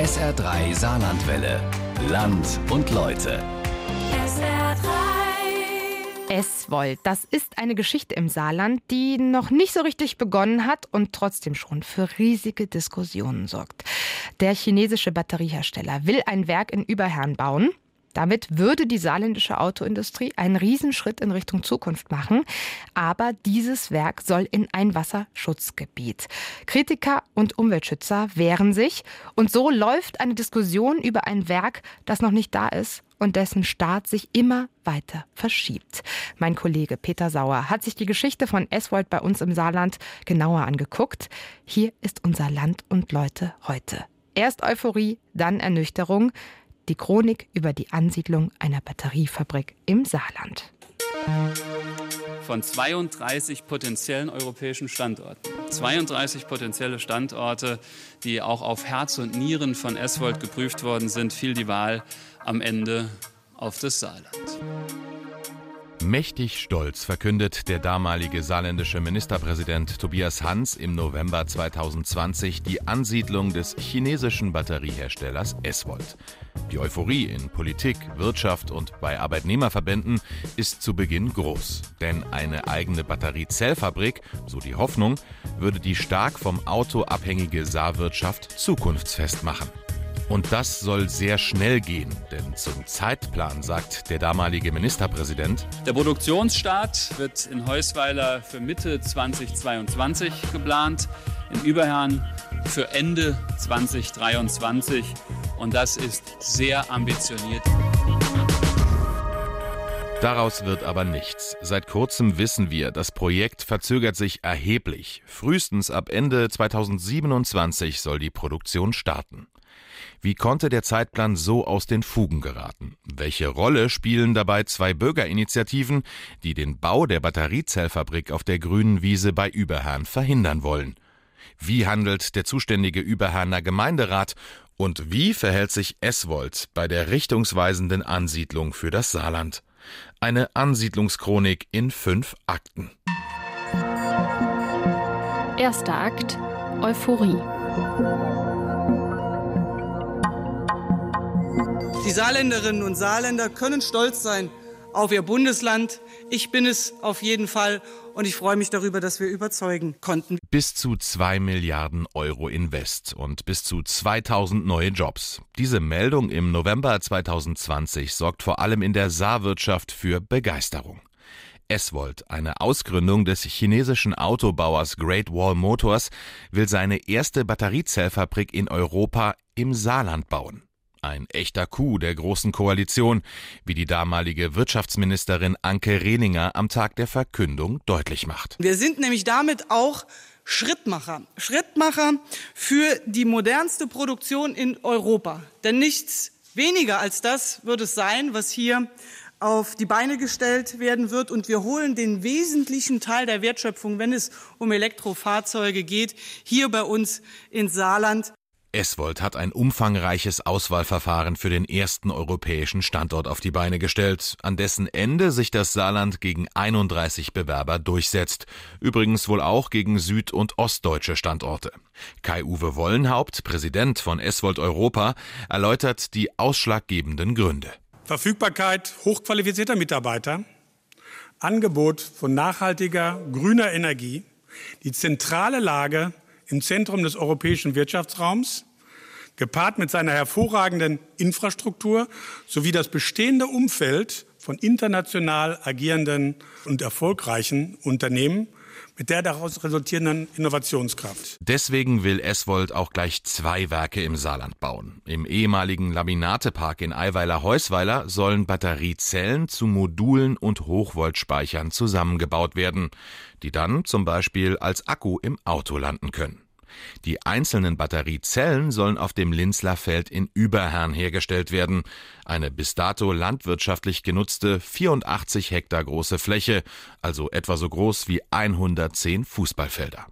SR3 Saarlandwelle. Land und Leute. Eswold, das ist eine Geschichte im Saarland, die noch nicht so richtig begonnen hat und trotzdem schon für riesige Diskussionen sorgt. Der chinesische Batteriehersteller will ein Werk in Überherrn bauen. Damit würde die saarländische Autoindustrie einen Riesenschritt in Richtung Zukunft machen. Aber dieses Werk soll in ein Wasserschutzgebiet. Kritiker und Umweltschützer wehren sich. Und so läuft eine Diskussion über ein Werk, das noch nicht da ist und dessen Start sich immer weiter verschiebt. Mein Kollege Peter Sauer hat sich die Geschichte von Eswold bei uns im Saarland genauer angeguckt. Hier ist unser Land und Leute heute. Erst Euphorie, dann Ernüchterung die Chronik über die Ansiedlung einer Batteriefabrik im Saarland. Von 32 potenziellen europäischen Standorten. 32 potenzielle Standorte, die auch auf Herz und Nieren von Eswold geprüft worden sind, fiel die Wahl am Ende auf das Saarland. Mächtig stolz verkündet der damalige saarländische Ministerpräsident Tobias Hans im November 2020 die Ansiedlung des chinesischen Batterieherstellers Eswold. Die Euphorie in Politik, Wirtschaft und bei Arbeitnehmerverbänden ist zu Beginn groß. Denn eine eigene Batteriezellfabrik, so die Hoffnung, würde die stark vom Auto abhängige Saarwirtschaft zukunftsfest machen. Und das soll sehr schnell gehen, denn zum Zeitplan sagt der damalige Ministerpräsident, der Produktionsstart wird in Heusweiler für Mitte 2022 geplant, in Überherrn für Ende 2023 und das ist sehr ambitioniert. Daraus wird aber nichts. Seit kurzem wissen wir, das Projekt verzögert sich erheblich. Frühestens ab Ende 2027 soll die Produktion starten. Wie konnte der Zeitplan so aus den Fugen geraten? Welche Rolle spielen dabei zwei Bürgerinitiativen, die den Bau der Batteriezellfabrik auf der grünen Wiese bei Überherrn verhindern wollen? Wie handelt der zuständige Überherner Gemeinderat und wie verhält sich Eswold bei der richtungsweisenden Ansiedlung für das Saarland? Eine Ansiedlungschronik in fünf Akten. Erster Akt Euphorie. Die Saarländerinnen und Saarländer können stolz sein auf ihr Bundesland. Ich bin es auf jeden Fall und ich freue mich darüber, dass wir überzeugen konnten. Bis zu zwei Milliarden Euro Invest und bis zu 2000 neue Jobs. Diese Meldung im November 2020 sorgt vor allem in der Saarwirtschaft für Begeisterung. Eswold, eine Ausgründung des chinesischen Autobauers Great Wall Motors, will seine erste Batteriezellfabrik in Europa im Saarland bauen. Ein echter Coup der Großen Koalition, wie die damalige Wirtschaftsministerin Anke Rehlinger am Tag der Verkündung deutlich macht. Wir sind nämlich damit auch Schrittmacher. Schrittmacher für die modernste Produktion in Europa. Denn nichts weniger als das wird es sein, was hier auf die Beine gestellt werden wird. Und wir holen den wesentlichen Teil der Wertschöpfung, wenn es um Elektrofahrzeuge geht, hier bei uns ins Saarland. Eswold hat ein umfangreiches Auswahlverfahren für den ersten europäischen Standort auf die Beine gestellt, an dessen Ende sich das Saarland gegen 31 Bewerber durchsetzt, übrigens wohl auch gegen süd- und ostdeutsche Standorte. Kai-Uwe Wollenhaupt, Präsident von Eswold Europa, erläutert die ausschlaggebenden Gründe. Verfügbarkeit hochqualifizierter Mitarbeiter, Angebot von nachhaltiger grüner Energie, die zentrale Lage im Zentrum des europäischen Wirtschaftsraums, gepaart mit seiner hervorragenden Infrastruktur sowie das bestehende Umfeld von international agierenden und erfolgreichen Unternehmen mit der daraus resultierenden Innovationskraft. Deswegen will Eswold auch gleich zwei Werke im Saarland bauen. Im ehemaligen Laminatepark in Eiweiler-Heusweiler sollen Batteriezellen zu Modulen und Hochvoltspeichern zusammengebaut werden, die dann zum Beispiel als Akku im Auto landen können. Die einzelnen Batteriezellen sollen auf dem Linzler Feld in Überherrn hergestellt werden. Eine bis dato landwirtschaftlich genutzte 84 Hektar große Fläche, also etwa so groß wie 110 Fußballfelder.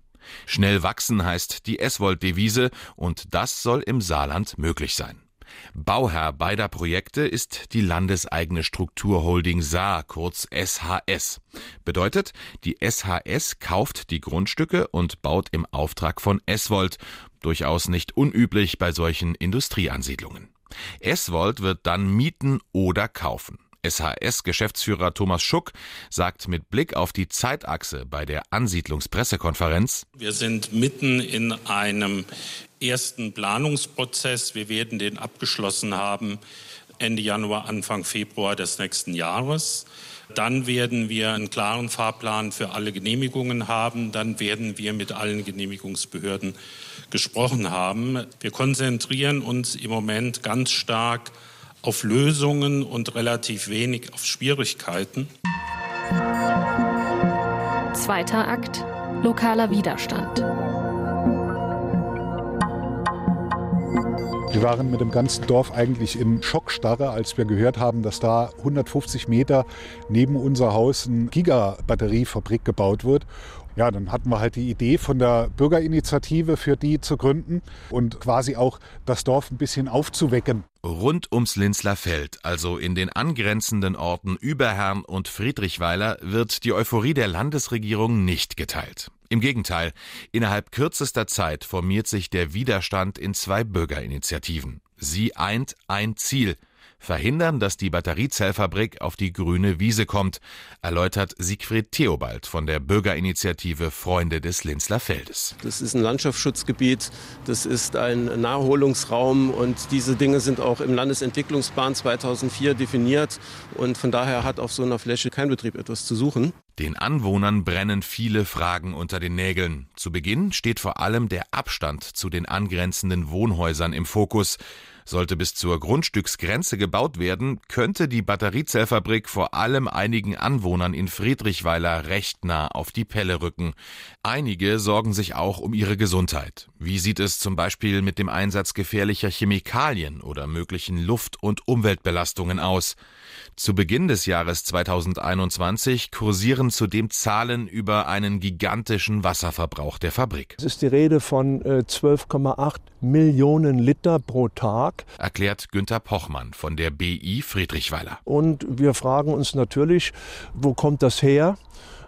Schnell wachsen heißt die Eswold-Devise und das soll im Saarland möglich sein. Bauherr beider Projekte ist die landeseigene Strukturholding Saar, kurz SHS. Bedeutet, die SHS kauft die Grundstücke und baut im Auftrag von Eswold, durchaus nicht unüblich bei solchen Industrieansiedlungen. Eswold wird dann mieten oder kaufen. SHS-Geschäftsführer Thomas Schuck sagt mit Blick auf die Zeitachse bei der Ansiedlungspressekonferenz, wir sind mitten in einem ersten Planungsprozess. Wir werden den abgeschlossen haben Ende Januar, Anfang Februar des nächsten Jahres. Dann werden wir einen klaren Fahrplan für alle Genehmigungen haben. Dann werden wir mit allen Genehmigungsbehörden gesprochen haben. Wir konzentrieren uns im Moment ganz stark auf Lösungen und relativ wenig auf Schwierigkeiten. Zweiter Akt. Lokaler Widerstand. Wir waren mit dem ganzen Dorf eigentlich in Schockstarre, als wir gehört haben, dass da 150 Meter neben unser Haus eine Gigabatteriefabrik gebaut wird. Ja, dann hatten wir halt die Idee von der Bürgerinitiative für die zu gründen und quasi auch das Dorf ein bisschen aufzuwecken. Rund ums Linzler Feld, also in den angrenzenden Orten Überherrn und Friedrichweiler, wird die Euphorie der Landesregierung nicht geteilt. Im Gegenteil, innerhalb kürzester Zeit formiert sich der Widerstand in zwei Bürgerinitiativen. Sie eint ein Ziel, verhindern, dass die Batteriezellfabrik auf die grüne Wiese kommt, erläutert Siegfried Theobald von der Bürgerinitiative Freunde des Linzler Feldes. Das ist ein Landschaftsschutzgebiet, das ist ein Naherholungsraum und diese Dinge sind auch im Landesentwicklungsplan 2004 definiert und von daher hat auf so einer Fläche kein Betrieb etwas zu suchen. Den Anwohnern brennen viele Fragen unter den Nägeln. Zu Beginn steht vor allem der Abstand zu den angrenzenden Wohnhäusern im Fokus. Sollte bis zur Grundstücksgrenze gebaut werden, könnte die Batteriezellfabrik vor allem einigen Anwohnern in Friedrichweiler recht nah auf die Pelle rücken. Einige sorgen sich auch um ihre Gesundheit. Wie sieht es zum Beispiel mit dem Einsatz gefährlicher Chemikalien oder möglichen Luft- und Umweltbelastungen aus? Zu Beginn des Jahres 2021 kursieren zudem Zahlen über einen gigantischen Wasserverbrauch der Fabrik. Es ist die Rede von 12,8 äh, Millionen Liter pro Tag, erklärt Günther Pochmann von der BI Friedrichweiler. Und wir fragen uns natürlich, wo kommt das her?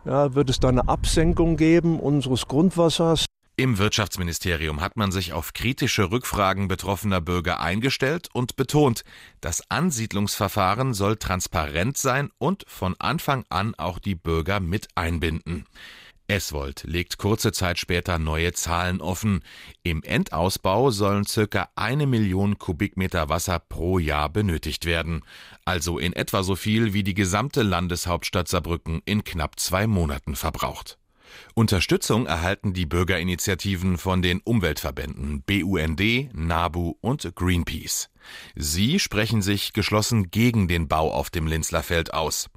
Ja, wird es da eine Absenkung geben unseres Grundwassers? Im Wirtschaftsministerium hat man sich auf kritische Rückfragen betroffener Bürger eingestellt und betont, das Ansiedlungsverfahren soll transparent sein und von Anfang an auch die Bürger mit einbinden. Eswold legt kurze Zeit später neue Zahlen offen. Im Endausbau sollen circa eine Million Kubikmeter Wasser pro Jahr benötigt werden. Also in etwa so viel, wie die gesamte Landeshauptstadt Saarbrücken in knapp zwei Monaten verbraucht. Unterstützung erhalten die Bürgerinitiativen von den Umweltverbänden BUND, NABU und Greenpeace. Sie sprechen sich geschlossen gegen den Bau auf dem Linzlerfeld aus.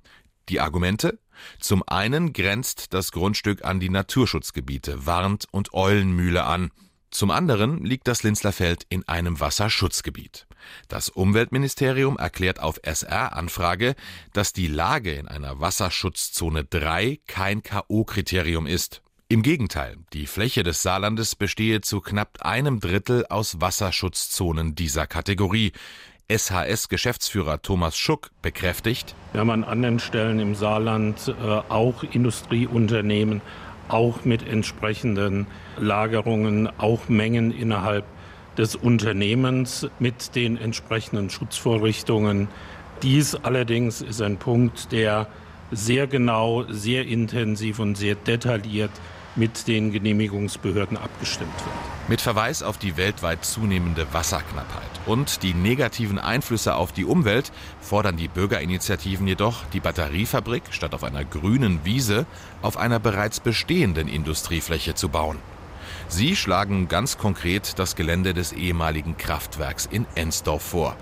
Die Argumente? Zum einen grenzt das Grundstück an die Naturschutzgebiete Warnt und Eulenmühle an. Zum anderen liegt das Linzlerfeld in einem Wasserschutzgebiet. Das Umweltministerium erklärt auf SR-Anfrage, dass die Lage in einer Wasserschutzzone 3 kein K.O.-Kriterium ist. Im Gegenteil, die Fläche des Saarlandes bestehe zu knapp einem Drittel aus Wasserschutzzonen dieser Kategorie. SHS-Geschäftsführer Thomas Schuck bekräftigt, wir haben an anderen Stellen im Saarland äh, auch Industrieunternehmen, auch mit entsprechenden Lagerungen, auch Mengen innerhalb des Unternehmens mit den entsprechenden Schutzvorrichtungen. Dies allerdings ist ein Punkt, der sehr genau, sehr intensiv und sehr detailliert mit den Genehmigungsbehörden abgestimmt wird. Mit Verweis auf die weltweit zunehmende Wasserknappheit und die negativen Einflüsse auf die Umwelt fordern die Bürgerinitiativen jedoch, die Batteriefabrik statt auf einer grünen Wiese auf einer bereits bestehenden Industriefläche zu bauen. Sie schlagen ganz konkret das Gelände des ehemaligen Kraftwerks in Ensdorf vor.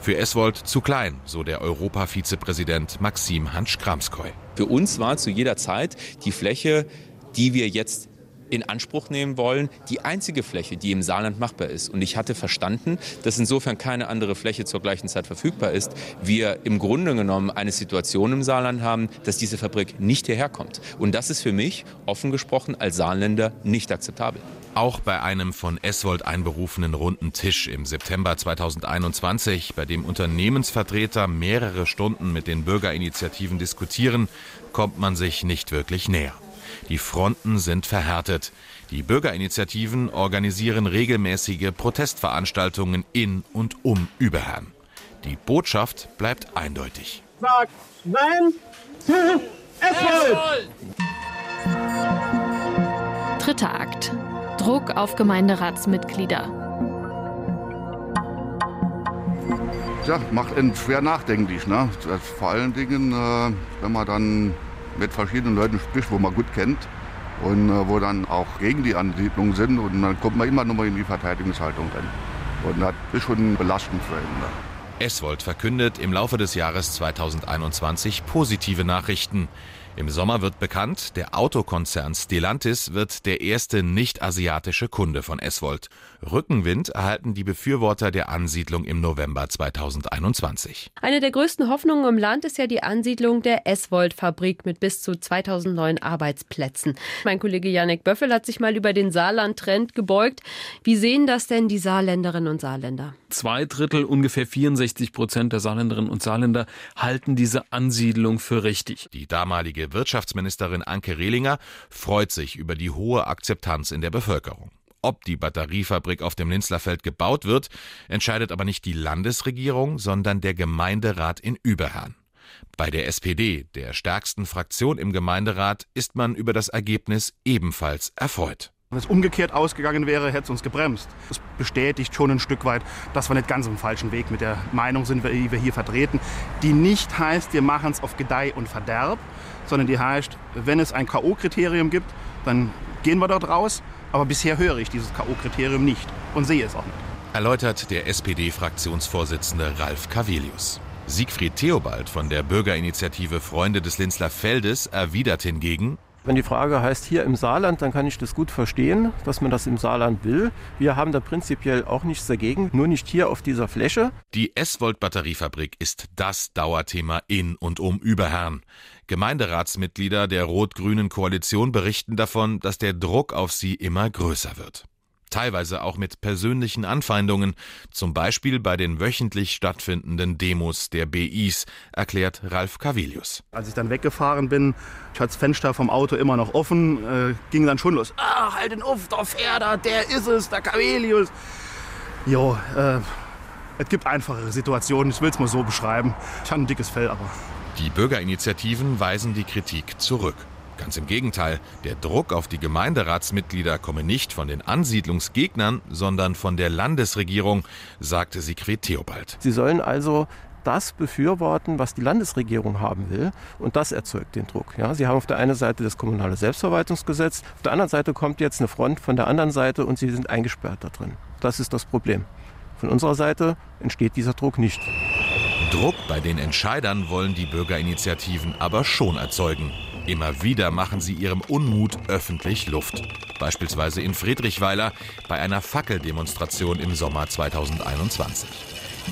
Für Eswold zu klein, so der Europa-Vizepräsident Maxim Hansch-Kramskoy. Für uns war zu jeder Zeit die Fläche die wir jetzt in Anspruch nehmen wollen, die einzige Fläche, die im Saarland machbar ist. Und ich hatte verstanden, dass insofern keine andere Fläche zur gleichen Zeit verfügbar ist, wir im Grunde genommen eine Situation im Saarland haben, dass diese Fabrik nicht hierher kommt. Und das ist für mich, offen gesprochen, als Saarländer nicht akzeptabel. Auch bei einem von Eswold einberufenen runden Tisch im September 2021, bei dem Unternehmensvertreter mehrere Stunden mit den Bürgerinitiativen diskutieren, kommt man sich nicht wirklich näher. Die Fronten sind verhärtet. Die Bürgerinitiativen organisieren regelmäßige Protestveranstaltungen in und um Überherrn. Die Botschaft bleibt eindeutig. Sagt Nein zu Eswald! Dritter Akt. Druck auf Gemeinderatsmitglieder. Ja, macht einen schwer nachdenklich. Ne? vor allen Dingen, äh, wenn man dann mit verschiedenen Leuten spricht, wo man gut kennt und äh, wo dann auch gegen die Ansiedlung sind und dann kommt man immer noch mal in die Verteidigungshaltung rein. Und das ist schon belastend für ihn. Eswold verkündet im Laufe des Jahres 2021 positive Nachrichten. Im Sommer wird bekannt, der Autokonzern Stellantis wird der erste nicht-asiatische Kunde von Eswold. Rückenwind erhalten die Befürworter der Ansiedlung im November 2021. Eine der größten Hoffnungen im Land ist ja die Ansiedlung der Eswold-Fabrik mit bis zu 2009 Arbeitsplätzen. Mein Kollege Janek Böffel hat sich mal über den Saarland-Trend gebeugt. Wie sehen das denn die Saarländerinnen und Saarländer? Zwei Drittel, ungefähr 64 Prozent der Saarländerinnen und Saarländer halten diese Ansiedlung für richtig. Die damalige Wirtschaftsministerin Anke Rehlinger freut sich über die hohe Akzeptanz in der Bevölkerung. Ob die Batteriefabrik auf dem Linzlerfeld gebaut wird, entscheidet aber nicht die Landesregierung, sondern der Gemeinderat in Überherrn. Bei der SPD, der stärksten Fraktion im Gemeinderat, ist man über das Ergebnis ebenfalls erfreut. Wenn es umgekehrt ausgegangen wäre, hätte es uns gebremst. Das bestätigt schon ein Stück weit, dass wir nicht ganz im falschen Weg mit der Meinung sind, die wir hier vertreten, die nicht heißt, wir machen es auf Gedeih und Verderb, sondern die heißt, wenn es ein K.O.-Kriterium gibt, dann gehen wir dort raus. Aber bisher höre ich dieses K.O.-Kriterium nicht und sehe es auch nicht. Erläutert der SPD-Fraktionsvorsitzende Ralf Cavelius. Siegfried Theobald von der Bürgerinitiative Freunde des Linzler Feldes erwidert hingegen, wenn die Frage heißt hier im Saarland, dann kann ich das gut verstehen, dass man das im Saarland will. Wir haben da prinzipiell auch nichts dagegen, nur nicht hier auf dieser Fläche. Die S-Volt-Batteriefabrik ist das Dauerthema in und um Überherrn. Gemeinderatsmitglieder der rot-grünen Koalition berichten davon, dass der Druck auf sie immer größer wird teilweise auch mit persönlichen Anfeindungen, zum Beispiel bei den wöchentlich stattfindenden Demos der BIs, erklärt Ralf Cavilius. Als ich dann weggefahren bin, ich hatte das Fenster vom Auto immer noch offen, äh, ging dann schon los. Ah, halt den Uff, der Pferder, der ist es, der Cavelius. Jo, äh, es gibt einfachere Situationen, ich will es mal so beschreiben. Ich habe ein dickes Fell, aber. Die Bürgerinitiativen weisen die Kritik zurück. Ganz im Gegenteil, der Druck auf die Gemeinderatsmitglieder komme nicht von den Ansiedlungsgegnern, sondern von der Landesregierung, sagte Sigrid Theobald. Sie sollen also das befürworten, was die Landesregierung haben will. Und das erzeugt den Druck. Ja, Sie haben auf der einen Seite das kommunale Selbstverwaltungsgesetz, auf der anderen Seite kommt jetzt eine Front von der anderen Seite und Sie sind eingesperrt da drin. Das ist das Problem. Von unserer Seite entsteht dieser Druck nicht. Druck bei den Entscheidern wollen die Bürgerinitiativen aber schon erzeugen. Immer wieder machen sie ihrem Unmut öffentlich Luft. Beispielsweise in Friedrichweiler bei einer Fackeldemonstration im Sommer 2021.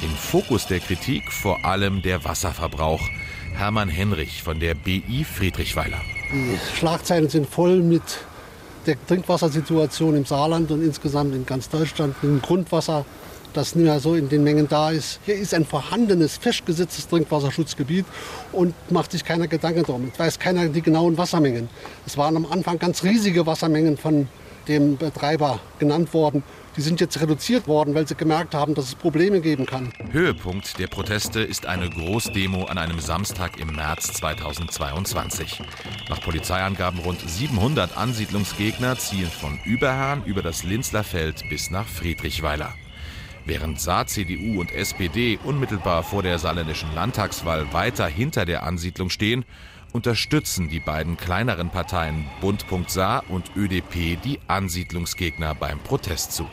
Im Fokus der Kritik vor allem der Wasserverbrauch. Hermann Henrich von der BI Friedrichweiler. Die Schlagzeilen sind voll mit der Trinkwassersituation im Saarland und insgesamt in ganz Deutschland mit dem Grundwasser das nicht mehr so in den Mengen da ist. Hier ist ein vorhandenes, festgesetztes Trinkwasserschutzgebiet und macht sich keiner Gedanken darum. Es weiß keiner die genauen Wassermengen. Es waren am Anfang ganz riesige Wassermengen von dem Betreiber genannt worden. Die sind jetzt reduziert worden, weil sie gemerkt haben, dass es Probleme geben kann. Höhepunkt der Proteste ist eine Großdemo an einem Samstag im März 2022. Nach Polizeiangaben rund 700 Ansiedlungsgegner ziehen von Überhahn über das Linzlerfeld bis nach Friedrichweiler. Während Saar, CDU und SPD unmittelbar vor der saarländischen Landtagswahl weiter hinter der Ansiedlung stehen, unterstützen die beiden kleineren Parteien Bund.Saar Saar und ÖDP die Ansiedlungsgegner beim Protestzug.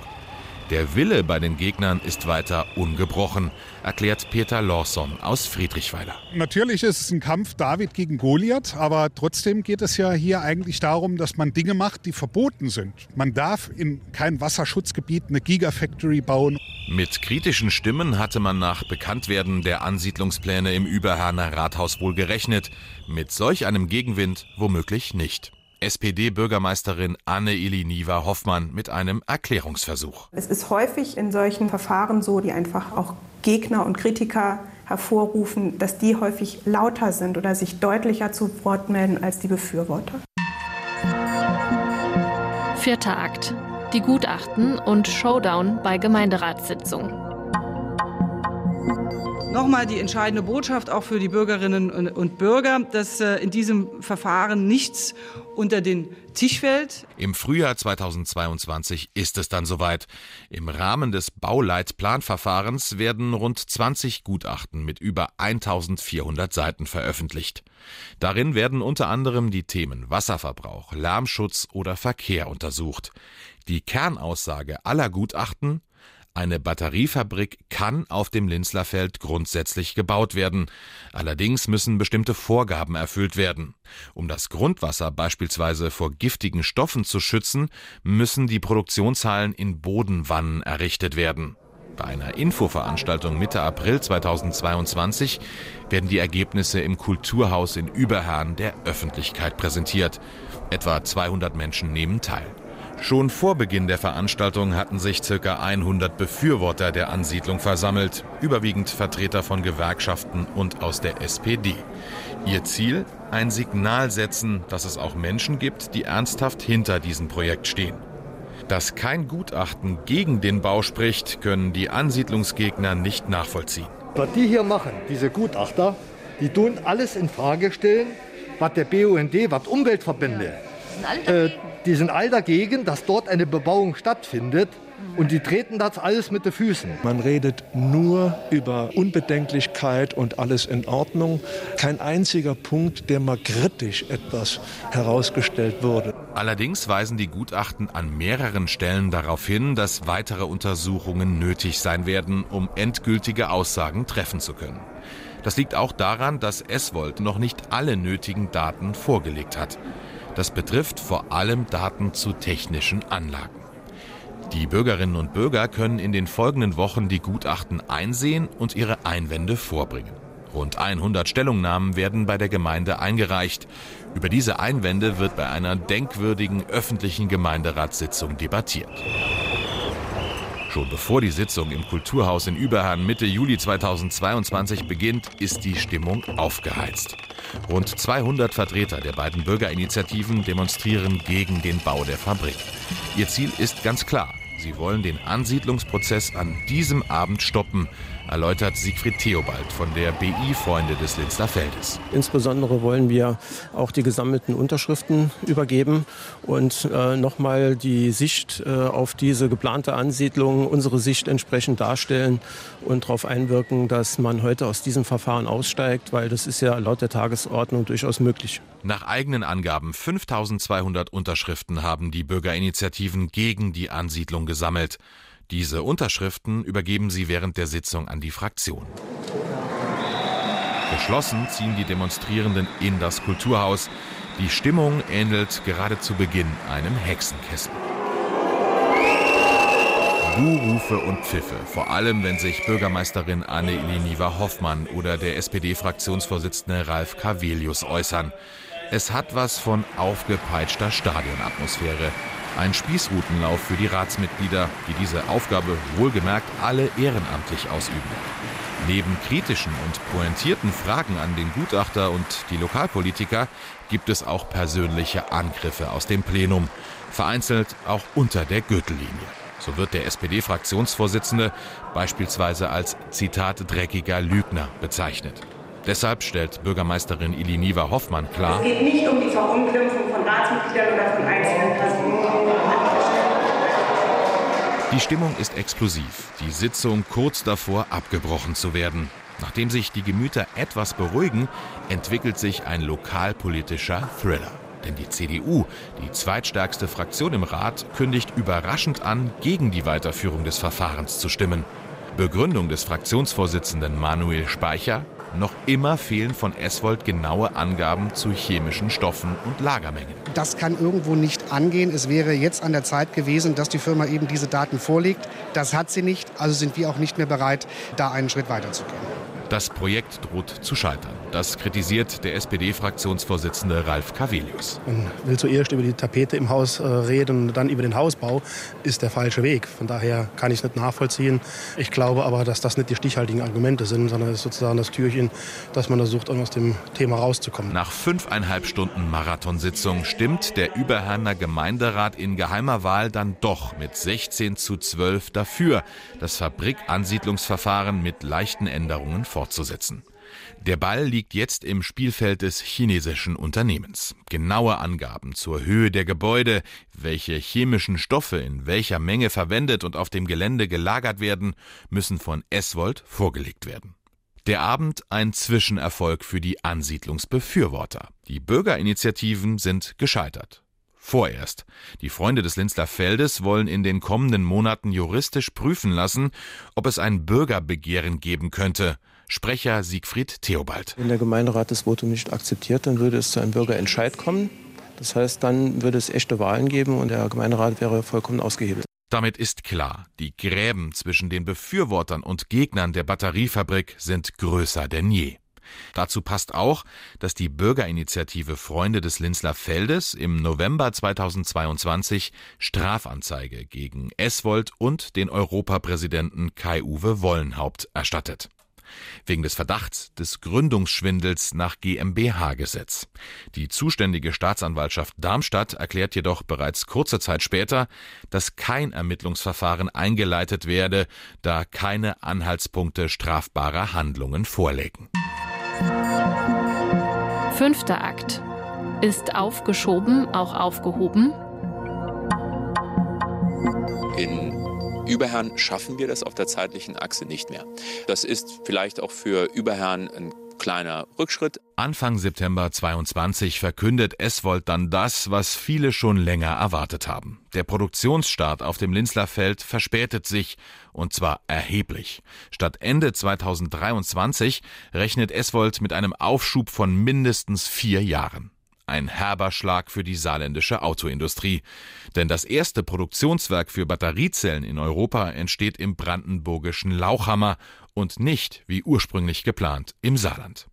Der Wille bei den Gegnern ist weiter ungebrochen, erklärt Peter Lawson aus Friedrichweiler. Natürlich ist es ein Kampf David gegen Goliath, aber trotzdem geht es ja hier eigentlich darum, dass man Dinge macht, die verboten sind. Man darf in kein Wasserschutzgebiet eine Gigafactory bauen. Mit kritischen Stimmen hatte man nach Bekanntwerden der Ansiedlungspläne im Überherner Rathaus wohl gerechnet. Mit solch einem Gegenwind womöglich nicht. SPD-Bürgermeisterin Anne-Eli Niva-Hoffmann mit einem Erklärungsversuch. Es ist häufig in solchen Verfahren so, die einfach auch Gegner und Kritiker hervorrufen, dass die häufig lauter sind oder sich deutlicher zu Wort melden als die Befürworter. Vierter Akt. Die Gutachten und Showdown bei Gemeinderatssitzungen. Nochmal die entscheidende Botschaft auch für die Bürgerinnen und Bürger, dass äh, in diesem Verfahren nichts unter den Tisch fällt. Im Frühjahr 2022 ist es dann soweit. Im Rahmen des Bauleitplanverfahrens werden rund 20 Gutachten mit über 1400 Seiten veröffentlicht. Darin werden unter anderem die Themen Wasserverbrauch, Lärmschutz oder Verkehr untersucht. Die Kernaussage aller Gutachten eine Batteriefabrik kann auf dem Linzlerfeld grundsätzlich gebaut werden. Allerdings müssen bestimmte Vorgaben erfüllt werden. Um das Grundwasser beispielsweise vor giftigen Stoffen zu schützen, müssen die Produktionshallen in Bodenwannen errichtet werden. Bei einer Infoveranstaltung Mitte April 2022 werden die Ergebnisse im Kulturhaus in Überherrn der Öffentlichkeit präsentiert. Etwa 200 Menschen nehmen teil. Schon vor Beginn der Veranstaltung hatten sich ca. 100 Befürworter der Ansiedlung versammelt, überwiegend Vertreter von Gewerkschaften und aus der SPD. Ihr Ziel? Ein Signal setzen, dass es auch Menschen gibt, die ernsthaft hinter diesem Projekt stehen. Dass kein Gutachten gegen den Bau spricht, können die Ansiedlungsgegner nicht nachvollziehen. Was die hier machen, diese Gutachter, die tun alles in Frage stellen, was der BUND, was Umweltverbände, äh, die sind all dagegen, dass dort eine Bebauung stattfindet. Und die treten das alles mit den Füßen. Man redet nur über Unbedenklichkeit und alles in Ordnung. Kein einziger Punkt, der mal kritisch etwas herausgestellt wurde. Allerdings weisen die Gutachten an mehreren Stellen darauf hin, dass weitere Untersuchungen nötig sein werden, um endgültige Aussagen treffen zu können. Das liegt auch daran, dass Eswold noch nicht alle nötigen Daten vorgelegt hat. Das betrifft vor allem Daten zu technischen Anlagen. Die Bürgerinnen und Bürger können in den folgenden Wochen die Gutachten einsehen und ihre Einwände vorbringen. Rund 100 Stellungnahmen werden bei der Gemeinde eingereicht. Über diese Einwände wird bei einer denkwürdigen öffentlichen Gemeinderatssitzung debattiert. Schon bevor die Sitzung im Kulturhaus in Überhahn Mitte Juli 2022 beginnt, ist die Stimmung aufgeheizt. Rund 200 Vertreter der beiden Bürgerinitiativen demonstrieren gegen den Bau der Fabrik. Ihr Ziel ist ganz klar. Sie wollen den Ansiedlungsprozess an diesem Abend stoppen, erläutert Siegfried Theobald von der BI Freunde des Linzler Feldes. Insbesondere wollen wir auch die gesammelten Unterschriften übergeben und äh, nochmal die Sicht äh, auf diese geplante Ansiedlung, unsere Sicht entsprechend darstellen und darauf einwirken, dass man heute aus diesem Verfahren aussteigt, weil das ist ja laut der Tagesordnung durchaus möglich. Nach eigenen Angaben 5200 Unterschriften haben die Bürgerinitiativen gegen die Ansiedlung gesammelt. Diese Unterschriften übergeben sie während der Sitzung an die Fraktion. Geschlossen ziehen die Demonstrierenden in das Kulturhaus. Die Stimmung ähnelt gerade zu Beginn einem Hexenkessel. Buhrufe und Pfiffe, vor allem wenn sich Bürgermeisterin Anne Eliniva Hoffmann oder der SPD-Fraktionsvorsitzende Ralf Cavelius äußern. Es hat was von aufgepeitschter Stadionatmosphäre. Ein Spießrutenlauf für die Ratsmitglieder, die diese Aufgabe wohlgemerkt alle ehrenamtlich ausüben. Neben kritischen und pointierten Fragen an den Gutachter und die Lokalpolitiker gibt es auch persönliche Angriffe aus dem Plenum, vereinzelt auch unter der Gürtellinie. So wird der SPD-Fraktionsvorsitzende beispielsweise als Zitat dreckiger Lügner bezeichnet. Deshalb stellt Bürgermeisterin Iliniva Hoffmann klar, es geht nicht um die Verunglimpfung von Ratsmitgliedern oder von einzelnen Personen. Die Stimmung ist explosiv, die Sitzung kurz davor abgebrochen zu werden. Nachdem sich die Gemüter etwas beruhigen, entwickelt sich ein lokalpolitischer Thriller. Denn die CDU, die zweitstärkste Fraktion im Rat, kündigt überraschend an, gegen die Weiterführung des Verfahrens zu stimmen. Begründung des Fraktionsvorsitzenden Manuel Speicher, noch immer fehlen von Eswold genaue Angaben zu chemischen Stoffen und Lagermengen. Das kann irgendwo nicht angehen. Es wäre jetzt an der Zeit gewesen, dass die Firma eben diese Daten vorlegt. Das hat sie nicht, also sind wir auch nicht mehr bereit, da einen Schritt weiterzugehen. Das Projekt droht zu scheitern. Das kritisiert der SPD-Fraktionsvorsitzende Ralf Cavelius. Man will zuerst über die Tapete im Haus äh, reden und dann über den Hausbau, ist der falsche Weg. Von daher kann ich es nicht nachvollziehen. Ich glaube aber, dass das nicht die stichhaltigen Argumente sind, sondern es ist sozusagen das Türchen, dass man versucht, aus dem Thema rauszukommen. Nach fünfeinhalb Stunden Marathonsitzung stimmt der Überherner Gemeinderat in geheimer Wahl dann doch mit 16 zu 12 dafür, das Fabrikansiedlungsverfahren mit leichten Änderungen fortzusetzen. Der Ball liegt jetzt im Spielfeld des chinesischen Unternehmens. Genaue Angaben zur Höhe der Gebäude, welche chemischen Stoffe in welcher Menge verwendet und auf dem Gelände gelagert werden, müssen von Eswold vorgelegt werden. Der Abend ein Zwischenerfolg für die Ansiedlungsbefürworter. Die Bürgerinitiativen sind gescheitert. Vorerst. Die Freunde des Linzler Feldes wollen in den kommenden Monaten juristisch prüfen lassen, ob es ein Bürgerbegehren geben könnte. Sprecher Siegfried Theobald. Wenn der Gemeinderat das Votum nicht akzeptiert, dann würde es zu einem Bürgerentscheid kommen. Das heißt, dann würde es echte Wahlen geben und der Gemeinderat wäre vollkommen ausgehebelt. Damit ist klar, die Gräben zwischen den Befürwortern und Gegnern der Batteriefabrik sind größer denn je. Dazu passt auch, dass die Bürgerinitiative Freunde des Linzler Feldes im November 2022 Strafanzeige gegen Eswold und den Europapräsidenten Kai-Uwe Wollenhaupt erstattet wegen des Verdachts des Gründungsschwindels nach GmbH-Gesetz. Die zuständige Staatsanwaltschaft Darmstadt erklärt jedoch bereits kurze Zeit später, dass kein Ermittlungsverfahren eingeleitet werde, da keine Anhaltspunkte strafbarer Handlungen vorlägen. Fünfter Akt. Ist aufgeschoben auch aufgehoben? In Überherrn schaffen wir das auf der zeitlichen Achse nicht mehr. Das ist vielleicht auch für Überherrn ein kleiner Rückschritt. Anfang September 22 verkündet Eswold dann das, was viele schon länger erwartet haben. Der Produktionsstart auf dem Linzler Feld verspätet sich, und zwar erheblich. Statt Ende 2023 rechnet Eswold mit einem Aufschub von mindestens vier Jahren. Ein herber Schlag für die saarländische Autoindustrie. Denn das erste Produktionswerk für Batteriezellen in Europa entsteht im brandenburgischen Lauchhammer und nicht, wie ursprünglich geplant, im Saarland.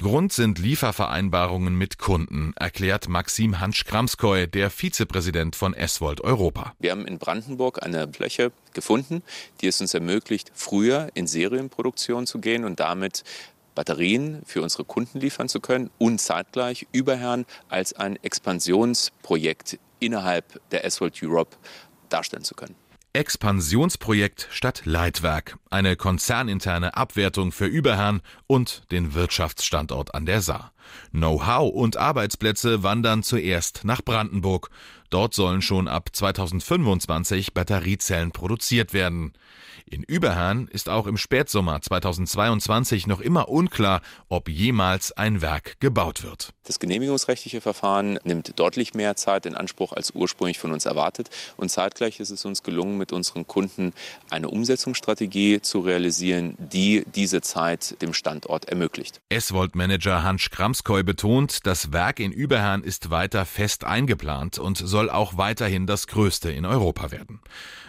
Grund sind Liefervereinbarungen mit Kunden, erklärt Maxim Hansch-Kramskoy, der Vizepräsident von Eswold Europa. Wir haben in Brandenburg eine Fläche gefunden, die es uns ermöglicht, früher in Serienproduktion zu gehen und damit Batterien für unsere Kunden liefern zu können und zeitgleich Überherrn als ein Expansionsprojekt innerhalb der S-World Europe darstellen zu können. Expansionsprojekt statt Leitwerk, eine konzerninterne Abwertung für Überherrn und den Wirtschaftsstandort an der Saar. Know-how und Arbeitsplätze wandern zuerst nach Brandenburg. Dort sollen schon ab 2025 Batteriezellen produziert werden. In Überherrn ist auch im Spätsommer 2022 noch immer unklar, ob jemals ein Werk gebaut wird. Das genehmigungsrechtliche Verfahren nimmt deutlich mehr Zeit in Anspruch als ursprünglich von uns erwartet. Und zeitgleich ist es uns gelungen, mit unseren Kunden eine Umsetzungsstrategie zu realisieren, die diese Zeit dem Standort ermöglicht. S-Volt-Manager Hans Kramskoy betont, das Werk in Überherrn ist weiter fest eingeplant und soll auch weiterhin das größte in Europa werden.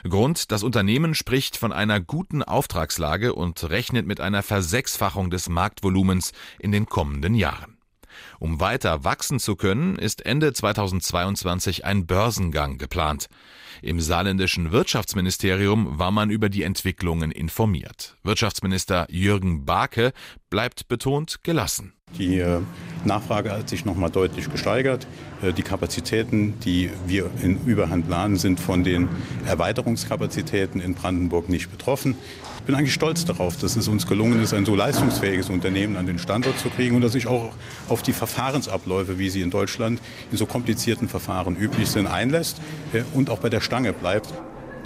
Grund, das Unternehmen spricht von einer guten Auftragslage und rechnet mit einer Versechsfachung des Marktvolumens in den kommenden Jahren. Um weiter wachsen zu können, ist Ende 2022 ein Börsengang geplant. Im saarländischen Wirtschaftsministerium war man über die Entwicklungen informiert. Wirtschaftsminister Jürgen Barke bleibt betont gelassen. Die äh, Nachfrage hat sich noch mal deutlich gesteigert. Äh, die Kapazitäten, die wir in Überhand planen, sind von den Erweiterungskapazitäten in Brandenburg nicht betroffen. Ich bin eigentlich stolz darauf, dass es uns gelungen ist, ein so leistungsfähiges Unternehmen an den Standort zu kriegen und dass sich auch auf die Verfahrensabläufe, wie sie in Deutschland in so komplizierten Verfahren üblich sind, einlässt äh, und auch bei der Stange bleibt.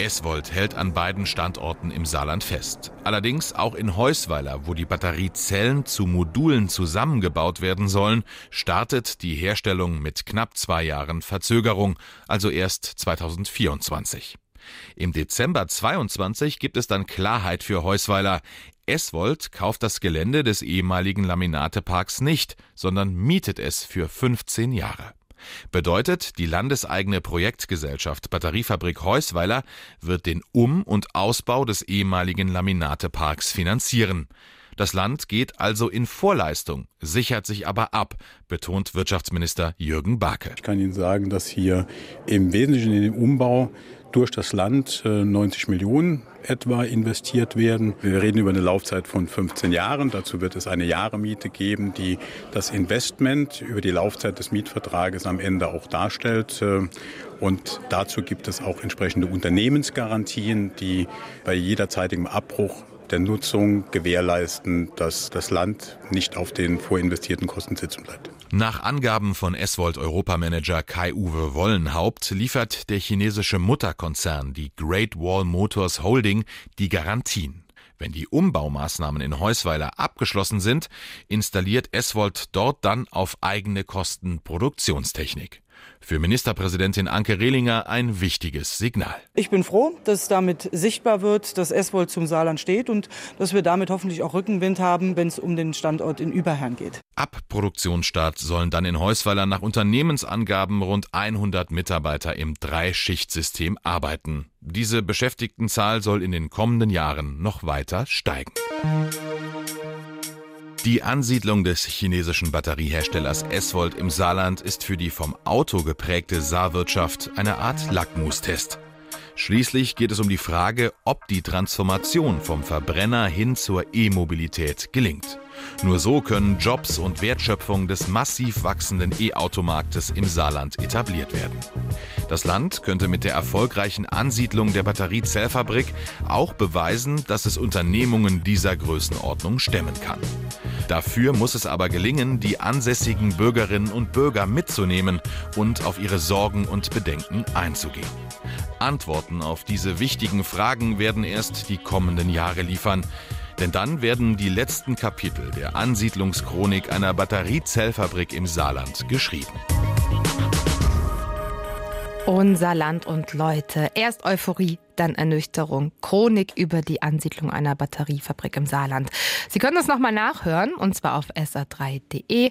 Eswold hält an beiden Standorten im Saarland fest. Allerdings auch in Heusweiler, wo die Batteriezellen zu Modulen zusammengebaut werden sollen, startet die Herstellung mit knapp zwei Jahren Verzögerung, also erst 2024. Im Dezember 22 gibt es dann Klarheit für Heusweiler. Eswold kauft das Gelände des ehemaligen Laminateparks nicht, sondern mietet es für 15 Jahre. Bedeutet, die landeseigene Projektgesellschaft Batteriefabrik Heusweiler wird den Um- und Ausbau des ehemaligen Laminateparks finanzieren. Das Land geht also in Vorleistung, sichert sich aber ab, betont Wirtschaftsminister Jürgen Barke. Ich kann Ihnen sagen, dass hier im Wesentlichen in den Umbau durch das Land 90 äh, Millionen etwa investiert werden. Wir reden über eine Laufzeit von 15 Jahren. Dazu wird es eine Jahremiete geben, die das Investment über die Laufzeit des Mietvertrages am Ende auch darstellt. Äh, und dazu gibt es auch entsprechende Unternehmensgarantien, die bei jederzeitigem Abbruch der Nutzung gewährleisten, dass das Land nicht auf den vorinvestierten Kosten sitzen bleibt. Nach Angaben von S-Volt Europamanager Kai-Uwe Wollenhaupt liefert der chinesische Mutterkonzern, die Great Wall Motors Holding, die Garantien. Wenn die Umbaumaßnahmen in Heusweiler abgeschlossen sind, installiert S-Volt dort dann auf eigene Kosten Produktionstechnik. Für Ministerpräsidentin Anke Rehlinger ein wichtiges Signal. Ich bin froh, dass damit sichtbar wird, dass Eswold zum Saarland steht und dass wir damit hoffentlich auch Rückenwind haben, wenn es um den Standort in Überherrn geht. Ab Produktionsstart sollen dann in Heusweiler nach Unternehmensangaben rund 100 Mitarbeiter im Dreischichtsystem arbeiten. Diese Beschäftigtenzahl soll in den kommenden Jahren noch weiter steigen. Die Ansiedlung des chinesischen Batterieherstellers Eswold im Saarland ist für die vom Auto geprägte Saarwirtschaft eine Art Lackmustest. Schließlich geht es um die Frage, ob die Transformation vom Verbrenner hin zur E-Mobilität gelingt. Nur so können Jobs und Wertschöpfung des massiv wachsenden E-Automarktes im Saarland etabliert werden. Das Land könnte mit der erfolgreichen Ansiedlung der Batteriezellfabrik auch beweisen, dass es Unternehmungen dieser Größenordnung stemmen kann. Dafür muss es aber gelingen, die ansässigen Bürgerinnen und Bürger mitzunehmen und auf ihre Sorgen und Bedenken einzugehen. Antworten auf diese wichtigen Fragen werden erst die kommenden Jahre liefern. Denn dann werden die letzten Kapitel der Ansiedlungschronik einer Batteriezellfabrik im Saarland geschrieben. Unser Land und Leute. Erst Euphorie, dann Ernüchterung. Chronik über die Ansiedlung einer Batteriefabrik im Saarland. Sie können das nochmal nachhören, und zwar auf sa3.de.